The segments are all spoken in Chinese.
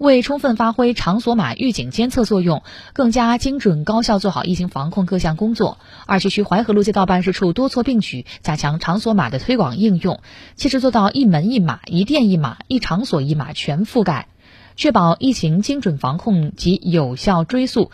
为充分发挥场所码预警监测作用，更加精准高效做好疫情防控各项工作，二七区淮河路街道办事处多措并举，加强场所码的推广应用，切实做到一门一码、一店一码、一场所一码全覆盖，确保疫情精准防控及有效追溯。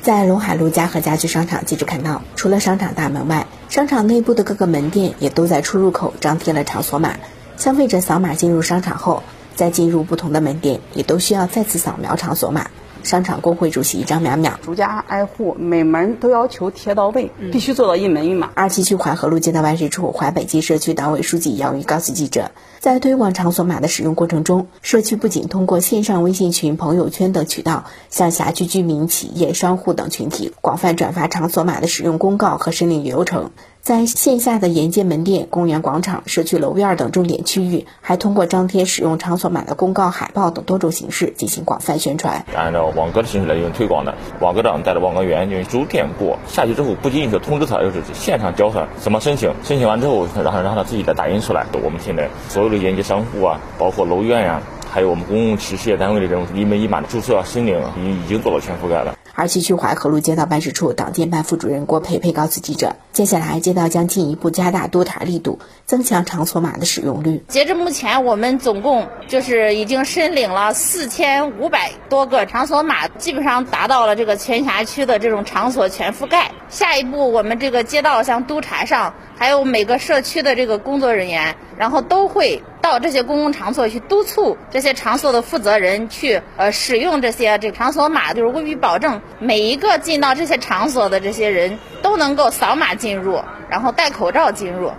在陇海路家和家居商场，记者看到，除了商场大门外，商场内部的各个门店也都在出入口张贴了场所码，消费者扫码进入商场后。在进入不同的门店，也都需要再次扫描场所码。商场工会主席张淼淼，逐家挨户，每门都要求贴到位，必须做到一门一码。二七区淮河路街道办事处淮北街社区党委书记姚玉告诉记者，在推广场所码的使用过程中，社区不仅通过线上微信群、朋友圈等渠道，向辖区居民、企业、商户等群体广泛转发场所码的使用公告和申领流程。在线下的沿街门店、公园广场、社区楼院等重点区域，还通过张贴使用场所码的公告、海报等多种形式进行广泛宣传。按照网格的形式来进行推广的，网格长带着网格员进行逐店过，下去之后不仅仅是通知他，就是现场教他怎么申请，申请完之后，然后让他自己再打印出来。我们现在所有的沿街商户啊，包括楼院呀，还有我们公共企事业单位的这种一门一码的注册、申领，已已经做到全覆盖了。二七区淮河路街道办事处党建办副主任郭培培告诉记者，接下来街道将进一步加大督查力度，增强场所码的使用率。截至目前，我们总共就是已经申领了四千五百多个场所码，基本上达到了这个全辖区的这种场所全覆盖。下一步，我们这个街道像督查上，还有每个社区的这个工作人员，然后都会到这些公共场所去督促这些场所的负责人去呃使用这些这场所码，就是务必保证。每一个进到这些场所的这些人都能够扫码进入，然后戴口罩进入。